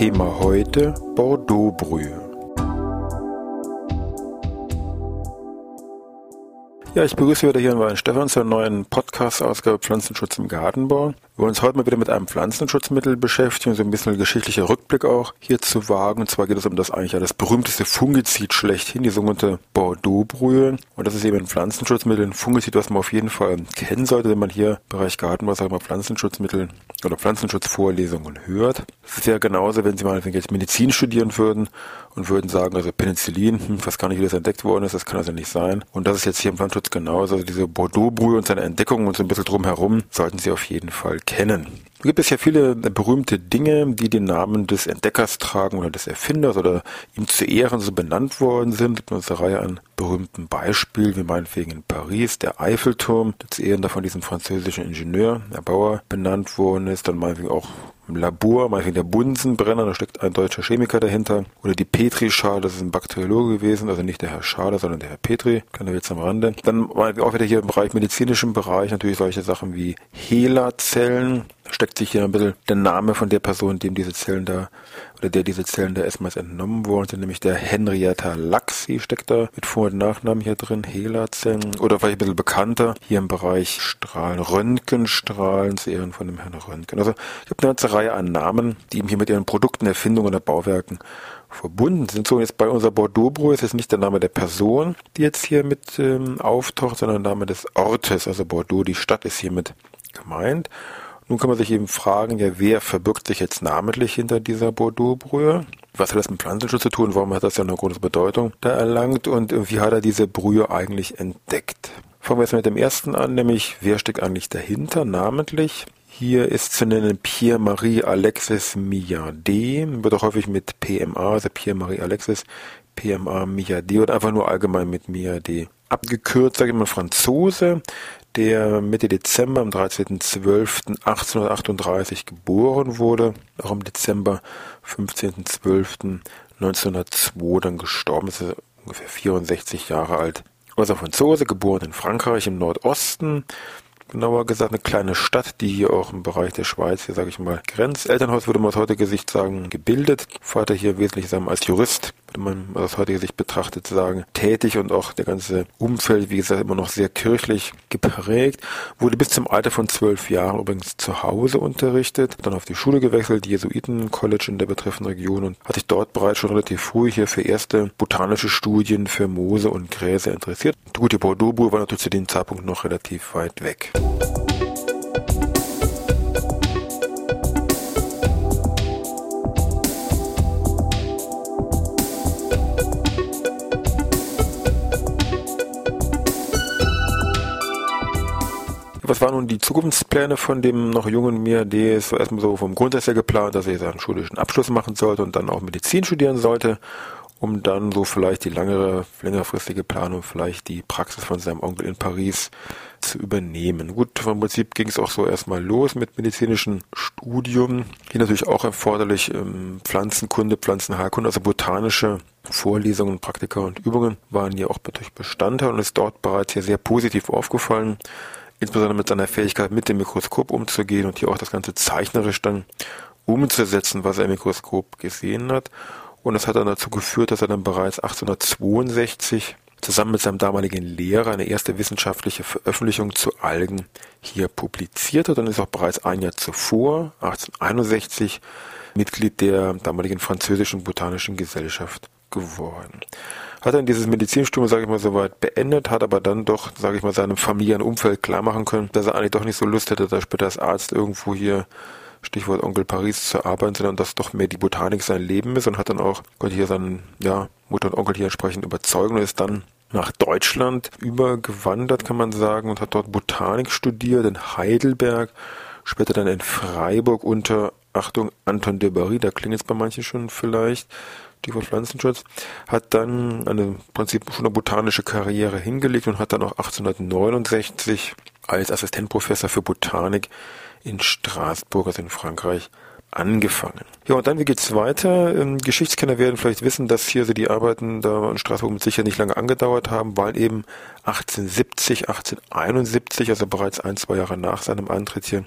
Thema heute Bordeauxbrühe. Ja, ich begrüße wieder hier in Weinstefan zur neuen Podcast-Ausgabe Pflanzenschutz im Gartenbau. Wir wollen uns heute mal wieder mit einem Pflanzenschutzmittel beschäftigen, so ein bisschen geschichtlicher Rückblick auch hier zu wagen. Und zwar geht es um das eigentlich ja das berühmteste Fungizid schlechthin, die sogenannte Bordeaux-Brühe. Und das ist eben ein Pflanzenschutzmittel, ein Fungizid, was man auf jeden Fall kennen sollte, wenn man hier im Bereich wir mal, Pflanzenschutzmittel oder Pflanzenschutzvorlesungen hört. Es wäre genauso, wenn Sie mal jetzt Medizin studieren würden und würden sagen, also Penicillin, hm, was gar nicht, wie das entdeckt worden ist, das kann also nicht sein. Und das ist jetzt hier im Pflanzenschutz genauso. Also diese Bordeaux-Brühe und seine Entdeckung und so ein bisschen drumherum sollten Sie auf jeden Fall kennen. Es gibt es ja viele berühmte Dinge, die den Namen des Entdeckers tragen oder des Erfinders oder ihm zu Ehren so benannt worden sind. Es gibt eine Reihe an berühmten Beispielen, wie meinetwegen in Paris der Eiffelturm, der zu Ehren davon diesem französischen Ingenieur, Erbauer, benannt worden ist. Dann meinetwegen auch im Labor, meinetwegen der Bunsenbrenner, da steckt ein deutscher Chemiker dahinter. Oder die Petri-Schale, das ist ein Bakteriologe gewesen, also nicht der Herr Schade, sondern der Herr Petri, kleiner Witz am Rande. Dann auch wieder hier im Bereich, medizinischen Bereich, natürlich solche Sachen wie HeLa-Zellen, steckt sich hier ein bisschen der Name von der Person, dem diese Zellen da, oder der diese Zellen da erstmals entnommen wurden, sind nämlich der Henrietta die steckt da mit Vor- und Nachnamen hier drin, HeLa-Zellen, oder vielleicht ein bisschen bekannter, hier im Bereich Strahlen, Röntgenstrahlen, zu Ehren von dem Herrn Röntgen. Also, ich habe eine ganze Reihe an Namen, die eben hier mit ihren Produkten, Erfindungen oder Bauwerken verbunden sind. So, jetzt bei unserer Bordeaux-Brühe ist jetzt nicht der Name der Person, die jetzt hier mit ähm, auftaucht, sondern der Name des Ortes, also Bordeaux, die Stadt ist hiermit gemeint. Nun kann man sich eben fragen, ja, wer verbirgt sich jetzt namentlich hinter dieser Bordeaux-Brühe? Was hat das mit Pflanzenschutz zu tun? Warum hat das ja eine große Bedeutung da erlangt? Und wie hat er diese Brühe eigentlich entdeckt? Fangen wir jetzt mit dem ersten an, nämlich wer steckt eigentlich dahinter, namentlich? Hier ist zu nennen Pierre-Marie Alexis Millardet, wird auch häufig mit PMA, also Pierre-Marie Alexis, PMA Millardet oder einfach nur allgemein mit Millardet abgekürzt, sage ich mal Franzose, der Mitte Dezember am 13.12.1838 geboren wurde, auch im Dezember 15.12.1902 dann gestorben ist, er ungefähr 64 Jahre alt. Also Franzose, geboren in Frankreich im Nordosten, genauer gesagt eine kleine Stadt, die hier auch im Bereich der Schweiz, hier sage ich mal, grenzt. Elternhaus würde man aus heutiger Sicht sagen, gebildet. Vater hier wesentlich sagen als Jurist, würde man aus heutiger Sicht betrachtet sagen, tätig und auch der ganze Umfeld, wie gesagt, immer noch sehr kirchlich geprägt. Wurde bis zum Alter von zwölf Jahren übrigens zu Hause unterrichtet, dann auf die Schule gewechselt, Jesuiten-College in der betreffenden Region und hat sich dort bereits schon relativ früh hier für erste botanische Studien für Moose und Gräser interessiert. Gut, die Bordeaux-Brühe war natürlich zu dem Zeitpunkt noch relativ weit weg. Was waren nun die Zukunftspläne von dem noch jungen mir? Der ist so erstmal so vom Grundsatz her geplant, dass er seinen schulischen Abschluss machen sollte und dann auch Medizin studieren sollte um dann so vielleicht die langere, längerfristige Planung, vielleicht die Praxis von seinem Onkel in Paris zu übernehmen. Gut, vom Prinzip ging es auch so erstmal los mit medizinischen Studium. Hier natürlich auch erforderlich ähm, Pflanzenkunde, Pflanzenheilkunde, also botanische Vorlesungen, Praktika und Übungen waren hier auch durch Bestandteil und ist dort bereits hier sehr positiv aufgefallen. Insbesondere mit seiner Fähigkeit, mit dem Mikroskop umzugehen und hier auch das Ganze zeichnerisch dann umzusetzen, was er im Mikroskop gesehen hat. Und das hat dann dazu geführt, dass er dann bereits 1862 zusammen mit seinem damaligen Lehrer eine erste wissenschaftliche Veröffentlichung zu Algen hier publiziert hat und ist auch bereits ein Jahr zuvor, 1861, Mitglied der damaligen französischen botanischen Gesellschaft geworden. Hat dann dieses Medizinstudium, sage ich mal, soweit beendet, hat aber dann doch, sage ich mal, seinem familiären Umfeld klar machen können, dass er eigentlich doch nicht so Lust hätte, da später als Arzt irgendwo hier Stichwort Onkel Paris zu arbeiten, sondern dass doch mehr die Botanik sein Leben ist und hat dann auch, konnte hier seinen, ja, Mutter und Onkel hier entsprechend überzeugen und ist dann nach Deutschland übergewandert, kann man sagen, und hat dort Botanik studiert in Heidelberg, später dann in Freiburg unter Achtung, Anton de Barry, da klingt es bei manchen schon vielleicht, die von Pflanzenschutz, hat dann eine im Prinzip schon eine botanische Karriere hingelegt und hat dann auch 1869 als Assistentprofessor für Botanik in Straßburg, also in Frankreich, angefangen. Ja, und dann, wie geht's weiter? Ähm, Geschichtskenner werden vielleicht wissen, dass hier so die Arbeiten da in Straßburg mit sicher nicht lange angedauert haben, weil eben 1870, 1871, also bereits ein, zwei Jahre nach seinem Antritt hier,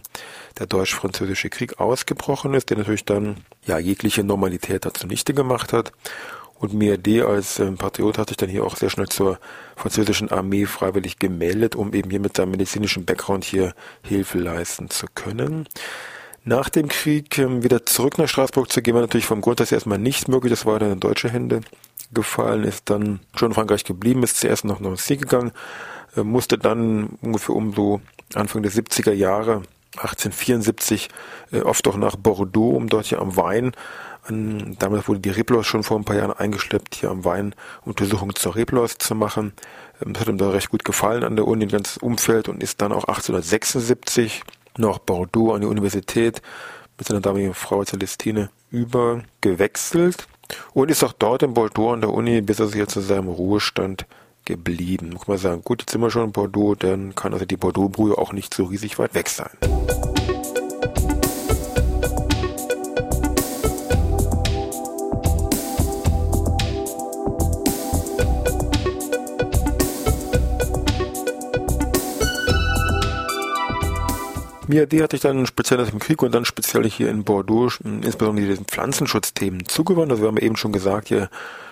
der Deutsch-Französische Krieg ausgebrochen ist, der natürlich dann ja jegliche Normalität da zunichte gemacht hat. Und Miade als ähm, Patriot hat sich dann hier auch sehr schnell zur französischen Armee freiwillig gemeldet, um eben hier mit seinem medizinischen Background hier Hilfe leisten zu können. Nach dem Krieg ähm, wieder zurück nach Straßburg zu gehen, war natürlich vom Grundsatz erstmal nicht möglich. Das war dann in deutsche Hände gefallen, ist dann schon in Frankreich geblieben, ist zuerst nach Nancy gegangen, äh, musste dann ungefähr um so Anfang der 70er Jahre 1874 äh, oft auch nach Bordeaux, um dort hier am Wein, an, damals wurde die Reblos schon vor ein paar Jahren eingeschleppt, hier am Wein Untersuchungen zur Reblos zu machen. Ähm, das hat ihm da recht gut gefallen an der Uni, ein ganzes Umfeld und ist dann auch 1876 nach Bordeaux an die Universität mit seiner damaligen Frau Celestine übergewechselt und ist auch dort in Bordeaux an der Uni, bis er sich jetzt zu seinem Ruhestand geblieben. Muss man sagen, gut, jetzt sind wir schon in Bordeaux, dann kann also die Bordeaux-Brühe auch nicht so riesig weit weg sein. MIAD hat sich dann speziell nach dem Krieg und dann speziell hier in Bordeaux insbesondere diesen Pflanzenschutzthemen zugewandt. Also wir haben eben schon gesagt, hier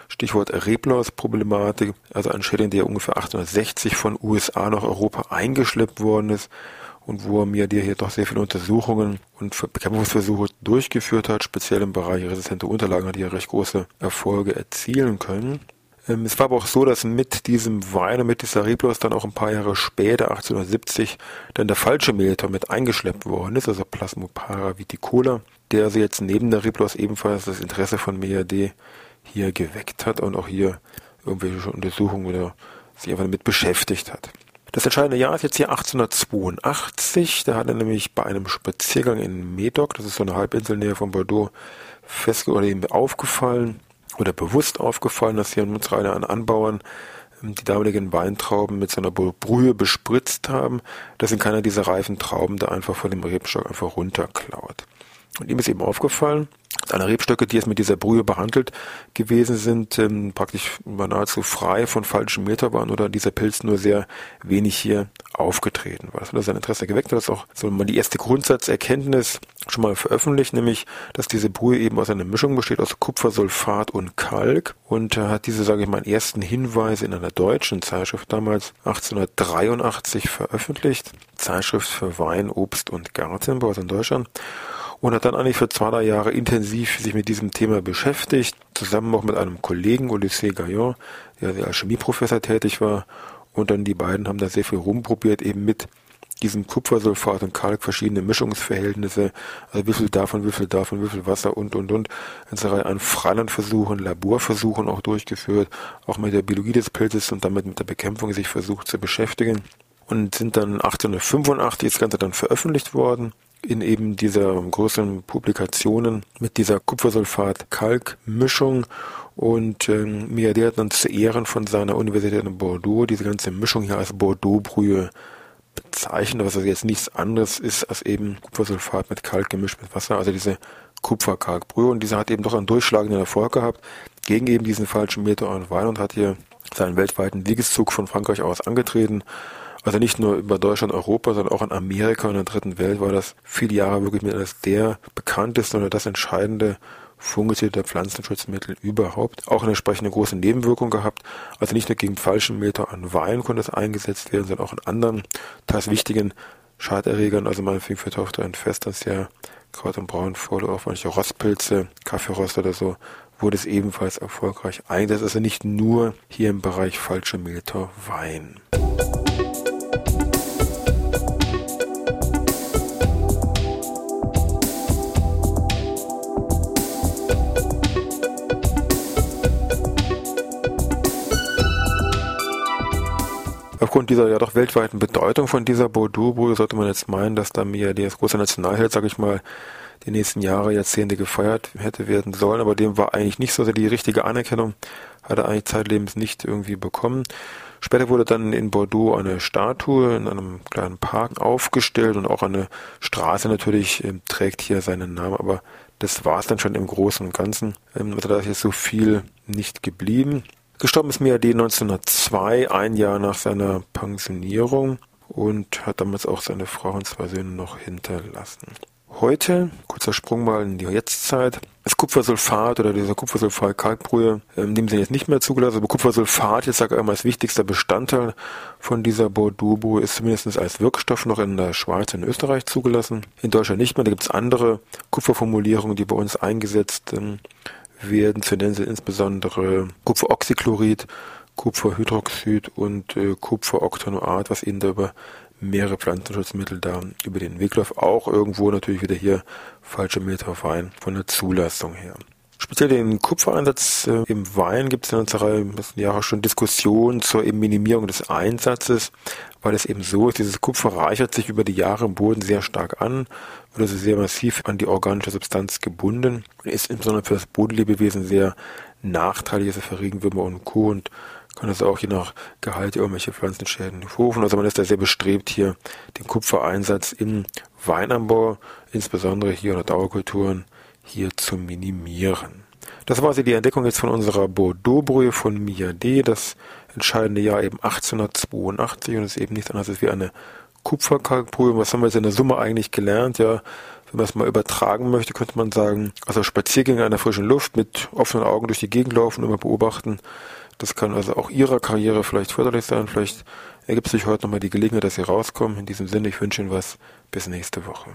Stichwort Reblaus-Problematik, also ein Schädling, der ungefähr 1860 von USA nach Europa eingeschleppt worden ist und wo MIAD hier doch sehr viele Untersuchungen und Bekämpfungsversuche durchgeführt hat, speziell im Bereich resistente Unterlagen hat hier recht große Erfolge erzielen können. Ähm, es war aber auch so, dass mit diesem Wein und mit dieser Reblos dann auch ein paar Jahre später, 1870, dann der falsche Meltor mit eingeschleppt worden ist, also Plasmopara viticola, der also jetzt neben der Reblos ebenfalls das Interesse von MAD hier geweckt hat und auch hier irgendwelche Untersuchungen oder sich einfach damit beschäftigt hat. Das entscheidende Jahr ist jetzt hier 1882. Da hat er nämlich bei einem Spaziergang in Medoc, das ist so eine Halbinsel näher von Bordeaux, festge oder ihm aufgefallen, oder bewusst aufgefallen, dass hier uns Reihe an Anbauern ähm, die damaligen Weintrauben mit so einer Brühe bespritzt haben, dass in keiner dieser reifen Trauben da einfach von dem Rebstock einfach runterklaut. Und ihm ist eben aufgefallen, alle Rebstöcke, die jetzt mit dieser Brühe behandelt gewesen sind, ähm, praktisch nahezu frei von falschen Meter waren oder dieser Pilz nur sehr wenig hier aufgetreten war. Das hat sein Interesse geweckt. Das auch so mal die erste Grundsatzerkenntnis schon mal veröffentlicht, nämlich, dass diese Brühe eben aus einer Mischung besteht aus Kupfersulfat und Kalk und äh, hat diese, sage ich mal, ersten Hinweise in einer deutschen Zeitschrift damals 1883 veröffentlicht. Zeitschrift für Wein, Obst und Gartenbau aus in Deutschland und hat dann eigentlich für zwei, drei Jahre intensiv sich mit diesem Thema beschäftigt, zusammen auch mit einem Kollegen, Odyssee Gaillon, der als Chemieprofessor tätig war. Und dann die beiden haben da sehr viel rumprobiert, eben mit diesem Kupfersulfat und Kalk verschiedene Mischungsverhältnisse, also wie viel davon, wie viel davon, wie viel Wasser und, und, und, eine Reihe an Freilandversuchen, Laborversuchen auch durchgeführt, auch mit der Biologie des Pilzes und damit mit der Bekämpfung sich versucht zu beschäftigen. Und sind dann 1885 das Ganze dann veröffentlicht worden in eben dieser größeren Publikationen mit dieser Kupfersulfat-Kalk-Mischung. Und ähm, Miade hat dann zu Ehren von seiner Universität in Bordeaux diese ganze Mischung hier als Bordeaux-Brühe bezeichnet, was also jetzt nichts anderes ist als eben Kupfersulfat mit Kalk gemischt mit Wasser, also diese Kupferkalkbrühe. Und diese hat eben doch einen durchschlagenden Erfolg gehabt gegen eben diesen falschen Meteor und Wein und hat hier seinen weltweiten Siegeszug von Frankreich aus angetreten also nicht nur über Deutschland, Europa, sondern auch in Amerika und in der dritten Welt war das viele Jahre wirklich mit eines der bekanntesten oder das entscheidende fungizide Pflanzenschutzmittel überhaupt. Auch eine entsprechende große Nebenwirkung gehabt. Also nicht nur gegen falschen Meter an Wein konnte es eingesetzt werden, sondern auch in anderen, teils wichtigen Schaderregern. Also man fing für Tochter ein Fest, dass ja Kraut- und Braunvoll, auch manche Rostpilze, Kaffeerost oder so, wurde es ebenfalls erfolgreich eingesetzt. Also nicht nur hier im Bereich falsche Meter Wein. Dieser ja doch weltweiten Bedeutung von dieser Bordeaux-Brühe sollte man jetzt meinen, dass da mir der große Nationalheld, sag ich mal, die nächsten Jahre, Jahrzehnte gefeiert hätte werden sollen, aber dem war eigentlich nicht so die richtige Anerkennung, hat er eigentlich zeitlebens nicht irgendwie bekommen. Später wurde dann in Bordeaux eine Statue in einem kleinen Park aufgestellt und auch eine Straße natürlich äh, trägt hier seinen Namen, aber das war es dann schon im Großen und Ganzen. Ähm, also da ist jetzt so viel nicht geblieben. Gestorben ist Miade 1902, ein Jahr nach seiner Pensionierung und hat damals auch seine Frau und zwei Söhne noch hinterlassen. Heute, kurzer Sprung mal in die Jetztzeit, das Kupfersulfat oder dieser Kupfersulfat-Kalkbrühe, ähm, dem sind jetzt nicht mehr zugelassen, aber Kupfersulfat, jetzt sage ich einmal, als wichtigster Bestandteil von dieser Bordeaux-Brühe ist zumindest als Wirkstoff noch in der Schweiz und Österreich zugelassen. In Deutschland nicht mehr, da gibt es andere Kupferformulierungen, die bei uns eingesetzt ähm, werden. Zu nennen sind insbesondere Kupferoxychlorid, Kupferhydroxid und äh, Kupferoctanoat, was da über mehrere Pflanzenschutzmittel da über den Weg läuft. Auch irgendwo natürlich wieder hier falsche Metaphereien von der Zulassung her. Speziell den Kupfereinsatz äh, im Wein gibt es in unserer Jahre schon Diskussionen zur Minimierung des Einsatzes, weil es eben so ist, dieses Kupfer reichert sich über die Jahre im Boden sehr stark an, wird also sehr massiv an die organische Substanz gebunden und ist insbesondere für das Bodenlebewesen sehr nachteilig, also für Regenwürmer und Co. und kann das auch je nach Gehalt irgendwelche Pflanzenschäden hervorrufen. Also man ist da sehr bestrebt, hier den Kupfereinsatz im Weinanbau, insbesondere hier unter Dauerkulturen, hier zu minimieren. Das war also die Entdeckung jetzt von unserer Bordeaux-Brühe von Miade, das entscheidende Jahr eben 1882 und es ist eben nichts anderes als wie eine Kupferkalkbrühe. Was haben wir jetzt in der Summe eigentlich gelernt? Ja, wenn man es mal übertragen möchte, könnte man sagen, also Spaziergänge an der frischen Luft mit offenen Augen durch die Gegend laufen, immer beobachten, das kann also auch Ihrer Karriere vielleicht förderlich sein. Vielleicht ergibt sich heute nochmal die Gelegenheit, dass Sie rauskommen. In diesem Sinne, ich wünsche Ihnen was. Bis nächste Woche.